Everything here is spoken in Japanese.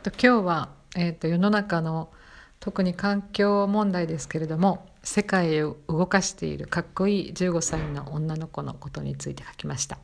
と今日は、えーと、世の中の特に環境問題ですけれども世界を動かしているかっこいい15歳の女の子のことについて書きました。